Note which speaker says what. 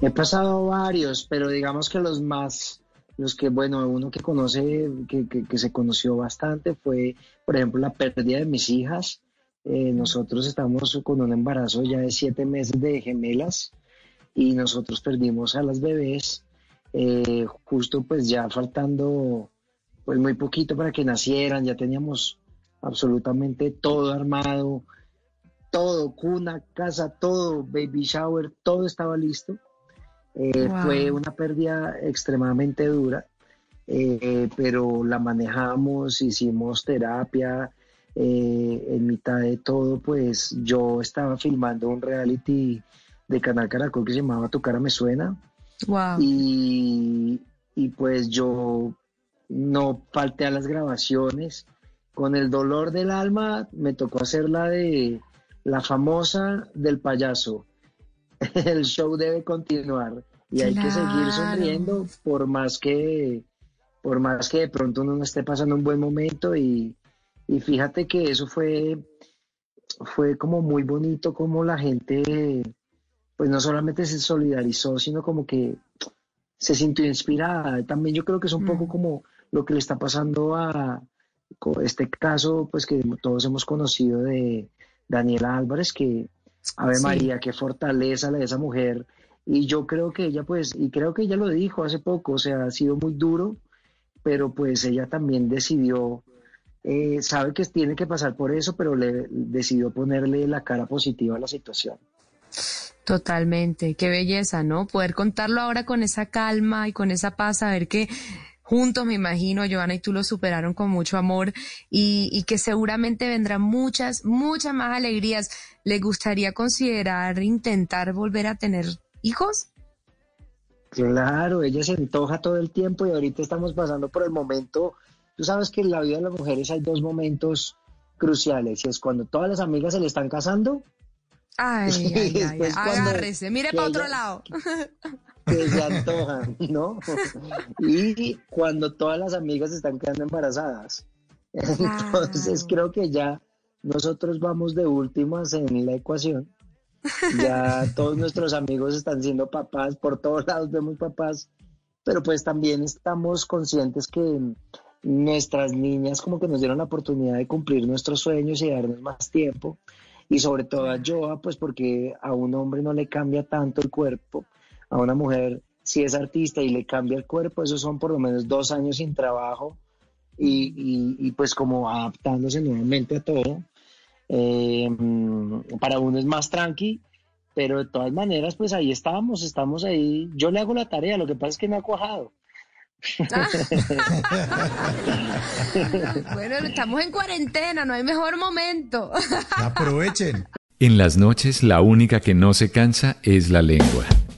Speaker 1: He pasado varios, pero digamos que los más, los que, bueno, uno que conoce, que, se conoció bastante fue, por ejemplo, la pérdida de mis hijas. Eh, nosotros estamos con un embarazo ya de siete meses de gemelas y nosotros perdimos a las bebés eh, justo pues ya faltando pues muy poquito para que nacieran, ya teníamos absolutamente todo armado, todo, cuna, casa, todo, baby shower, todo estaba listo. Eh, fue una pérdida extremadamente dura, eh, pero la manejamos, hicimos terapia. Eh, en mitad de todo, pues yo estaba filmando un reality de Canal Caracol que se llamaba Tu cara me suena. Y, y pues yo no falté a las grabaciones. Con el dolor del alma me tocó hacer la de la famosa del payaso. El show debe continuar y hay que seguir sonriendo por más que por más que de pronto uno no esté pasando un buen momento y, fíjate que eso fue fue como muy bonito como la gente pues no solamente se solidarizó sino como que se sintió inspirada también yo creo que es un poco mm. como lo que le está pasando a este caso pues que todos hemos conocido de Daniela Álvarez, que, Ave María, qué fortaleza la de esa mujer. Y yo creo que ella, pues, y creo que ella lo dijo hace poco, o sea, ha sido muy duro, pero pues ella también decidió, eh, sabe que tiene que pasar por eso, pero le decidió ponerle la cara positiva a la situación.
Speaker 2: Totalmente, qué belleza, ¿no? Poder contarlo ahora con esa calma y con esa paz, saber que juntos, me imagino, Joana y tú lo superaron con mucho amor y, que seguramente vendrán muchas, muchas más alegrías. ¿Le gustaría considerar intentar volver a tener hijos?
Speaker 1: Claro, ella se antoja todo el tiempo y ahorita estamos pasando por el momento. Tú sabes que en la vida de las mujeres hay dos momentos cruciales y es cuando todas las amigas se le están casando.
Speaker 2: Ay, ay, ay, agárrese, mire para otro lado.
Speaker 1: Que se antojan, ¿no? Y cuando todas las amigas están quedando embarazadas. Entonces creo que ya nosotros vamos de últimas en la ecuación. Ya todos nuestros amigos están siendo papás, por todos lados vemos papás, pero pues también estamos conscientes que nuestras niñas como que nos dieron la oportunidad de cumplir nuestros sueños y darnos más tiempo. Y sobre todo a Joa, pues porque a un hombre no le cambia tanto el cuerpo a una mujer, si es artista y le cambia el cuerpo, esos son por lo menos dos años sin trabajo y, pues como adaptándose nuevamente a todo. Eh, para uno es más tranqui, pero de todas maneras, pues ahí estamos, estamos ahí. Yo le hago la tarea, lo que pasa es que me ha cuajado.
Speaker 2: bueno, estamos en cuarentena, no hay mejor momento.
Speaker 3: Aprovechen. En las noches la única que no se cansa es la lengua.